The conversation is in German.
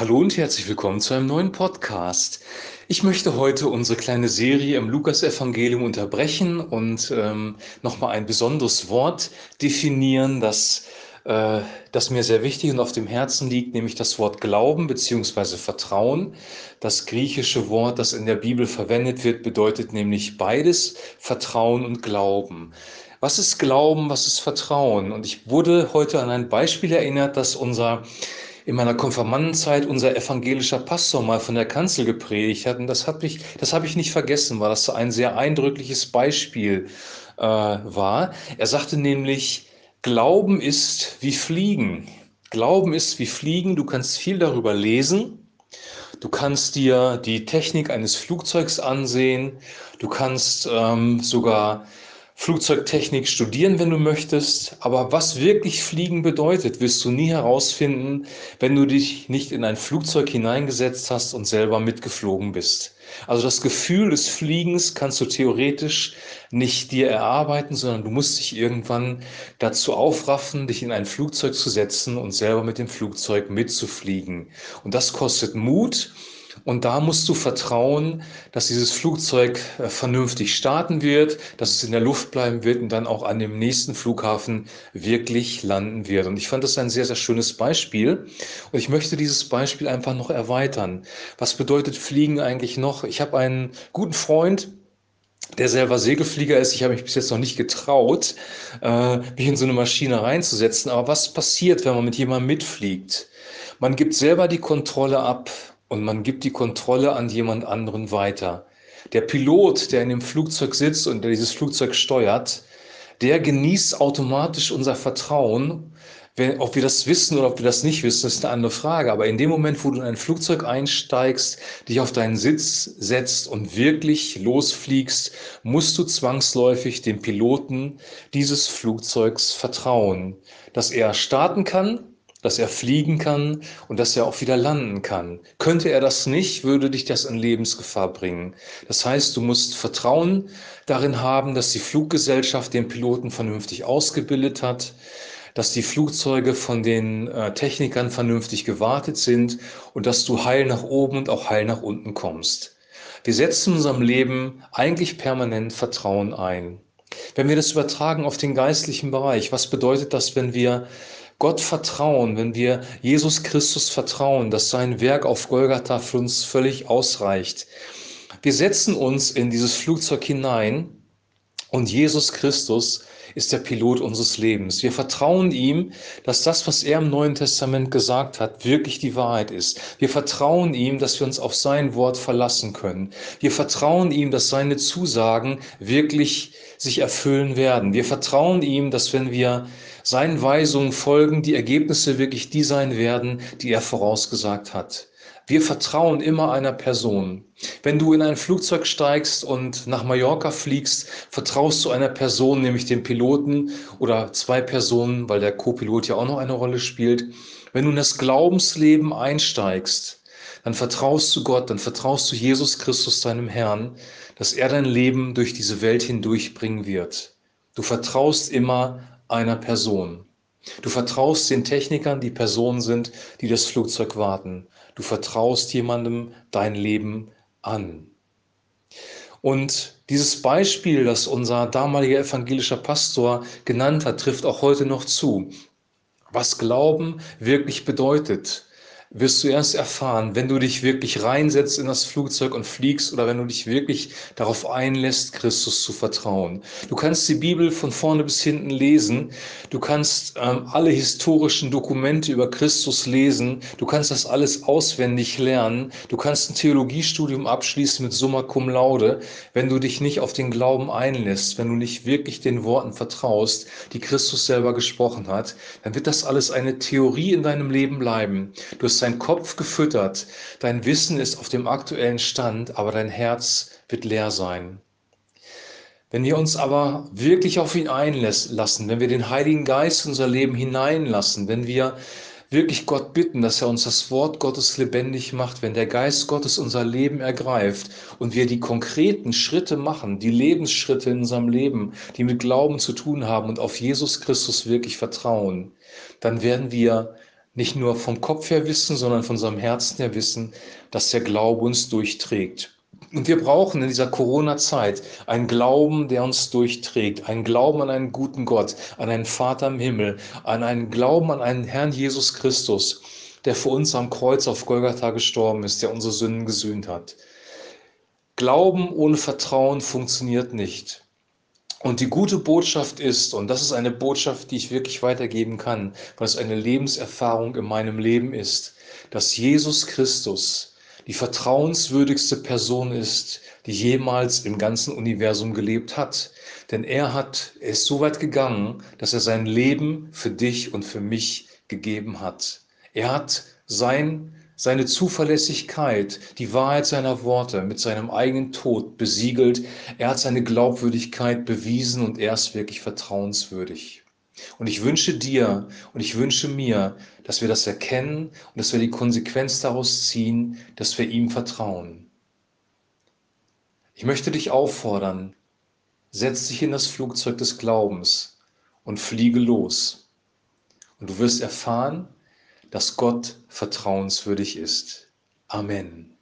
Hallo und herzlich willkommen zu einem neuen Podcast. Ich möchte heute unsere kleine Serie im Lukasevangelium unterbrechen und ähm, nochmal ein besonderes Wort definieren, das, äh, das mir sehr wichtig und auf dem Herzen liegt, nämlich das Wort Glauben bzw. Vertrauen. Das griechische Wort, das in der Bibel verwendet wird, bedeutet nämlich beides, Vertrauen und Glauben. Was ist Glauben, was ist Vertrauen? Und ich wurde heute an ein Beispiel erinnert, das unser in meiner Konfirmandenzeit unser evangelischer Pastor mal von der Kanzel gepredigt hat. Und das habe ich, hab ich nicht vergessen, weil das ein sehr eindrückliches Beispiel äh, war. Er sagte nämlich, Glauben ist wie Fliegen. Glauben ist wie Fliegen. Du kannst viel darüber lesen. Du kannst dir die Technik eines Flugzeugs ansehen. Du kannst ähm, sogar Flugzeugtechnik studieren, wenn du möchtest, aber was wirklich Fliegen bedeutet, wirst du nie herausfinden, wenn du dich nicht in ein Flugzeug hineingesetzt hast und selber mitgeflogen bist. Also das Gefühl des Fliegens kannst du theoretisch nicht dir erarbeiten, sondern du musst dich irgendwann dazu aufraffen, dich in ein Flugzeug zu setzen und selber mit dem Flugzeug mitzufliegen. Und das kostet Mut und da musst du vertrauen, dass dieses Flugzeug äh, vernünftig starten wird, dass es in der Luft bleiben wird und dann auch an dem nächsten Flughafen wirklich landen wird. Und ich fand das ein sehr, sehr schönes Beispiel. Und ich möchte dieses Beispiel einfach noch erweitern. Was bedeutet Fliegen eigentlich noch? Ich habe einen guten Freund, der selber Segelflieger ist. Ich habe mich bis jetzt noch nicht getraut, äh, mich in so eine Maschine reinzusetzen. Aber was passiert, wenn man mit jemandem mitfliegt? Man gibt selber die Kontrolle ab und man gibt die Kontrolle an jemand anderen weiter. Der Pilot, der in dem Flugzeug sitzt und der dieses Flugzeug steuert, der genießt automatisch unser Vertrauen. Wenn, ob wir das wissen oder ob wir das nicht wissen, ist eine andere Frage. Aber in dem Moment, wo du in ein Flugzeug einsteigst, dich auf deinen Sitz setzt und wirklich losfliegst, musst du zwangsläufig dem Piloten dieses Flugzeugs vertrauen, dass er starten kann, dass er fliegen kann und dass er auch wieder landen kann. Könnte er das nicht, würde dich das in Lebensgefahr bringen. Das heißt, du musst Vertrauen darin haben, dass die Fluggesellschaft den Piloten vernünftig ausgebildet hat, dass die Flugzeuge von den äh, Technikern vernünftig gewartet sind und dass du heil nach oben und auch heil nach unten kommst. Wir setzen in unserem Leben eigentlich permanent Vertrauen ein. Wenn wir das übertragen auf den geistlichen Bereich, was bedeutet das, wenn wir Gott vertrauen, wenn wir Jesus Christus vertrauen, dass sein Werk auf Golgatha für uns völlig ausreicht. Wir setzen uns in dieses Flugzeug hinein und Jesus Christus ist der Pilot unseres Lebens. Wir vertrauen ihm, dass das, was er im Neuen Testament gesagt hat, wirklich die Wahrheit ist. Wir vertrauen ihm, dass wir uns auf sein Wort verlassen können. Wir vertrauen ihm, dass seine Zusagen wirklich sich erfüllen werden. Wir vertrauen ihm, dass wenn wir seinen Weisungen folgen, die Ergebnisse wirklich die sein werden, die er vorausgesagt hat. Wir vertrauen immer einer Person. Wenn du in ein Flugzeug steigst und nach Mallorca fliegst, vertraust du einer Person, nämlich dem Piloten oder zwei Personen, weil der Co-Pilot ja auch noch eine Rolle spielt. Wenn du in das Glaubensleben einsteigst, dann vertraust du Gott, dann vertraust du Jesus Christus, deinem Herrn, dass er dein Leben durch diese Welt hindurchbringen wird. Du vertraust immer einer Person. Du vertraust den Technikern, die Personen sind, die das Flugzeug warten. Du vertraust jemandem dein Leben an. Und dieses Beispiel, das unser damaliger evangelischer Pastor genannt hat, trifft auch heute noch zu. Was Glauben wirklich bedeutet, wirst du erst erfahren, wenn du dich wirklich reinsetzt in das Flugzeug und fliegst oder wenn du dich wirklich darauf einlässt, Christus zu vertrauen. Du kannst die Bibel von vorne bis hinten lesen. Du kannst ähm, alle historischen Dokumente über Christus lesen. Du kannst das alles auswendig lernen. Du kannst ein Theologiestudium abschließen mit Summa Cum Laude. Wenn du dich nicht auf den Glauben einlässt, wenn du nicht wirklich den Worten vertraust, die Christus selber gesprochen hat, dann wird das alles eine Theorie in deinem Leben bleiben. Du hast dein Kopf gefüttert, dein Wissen ist auf dem aktuellen Stand, aber dein Herz wird leer sein. Wenn wir uns aber wirklich auf ihn einlassen, wenn wir den Heiligen Geist in unser Leben hineinlassen, wenn wir wirklich Gott bitten, dass er uns das Wort Gottes lebendig macht, wenn der Geist Gottes unser Leben ergreift und wir die konkreten Schritte machen, die Lebensschritte in unserem Leben, die mit Glauben zu tun haben und auf Jesus Christus wirklich vertrauen, dann werden wir nicht nur vom Kopf her wissen, sondern von unserem Herzen her wissen, dass der Glaube uns durchträgt. Und wir brauchen in dieser Corona-Zeit einen Glauben, der uns durchträgt, einen Glauben an einen guten Gott, an einen Vater im Himmel, an einen Glauben an einen Herrn Jesus Christus, der für uns am Kreuz auf Golgatha gestorben ist, der unsere Sünden gesühnt hat. Glauben ohne Vertrauen funktioniert nicht. Und die gute Botschaft ist, und das ist eine Botschaft, die ich wirklich weitergeben kann, weil es eine Lebenserfahrung in meinem Leben ist, dass Jesus Christus die vertrauenswürdigste Person ist, die jemals im ganzen Universum gelebt hat. Denn er hat, er ist so weit gegangen, dass er sein Leben für dich und für mich gegeben hat. Er hat sein seine Zuverlässigkeit, die Wahrheit seiner Worte mit seinem eigenen Tod besiegelt. Er hat seine Glaubwürdigkeit bewiesen und er ist wirklich vertrauenswürdig. Und ich wünsche dir und ich wünsche mir, dass wir das erkennen und dass wir die Konsequenz daraus ziehen, dass wir ihm vertrauen. Ich möchte dich auffordern, setz dich in das Flugzeug des Glaubens und fliege los. Und du wirst erfahren, dass Gott vertrauenswürdig ist. Amen.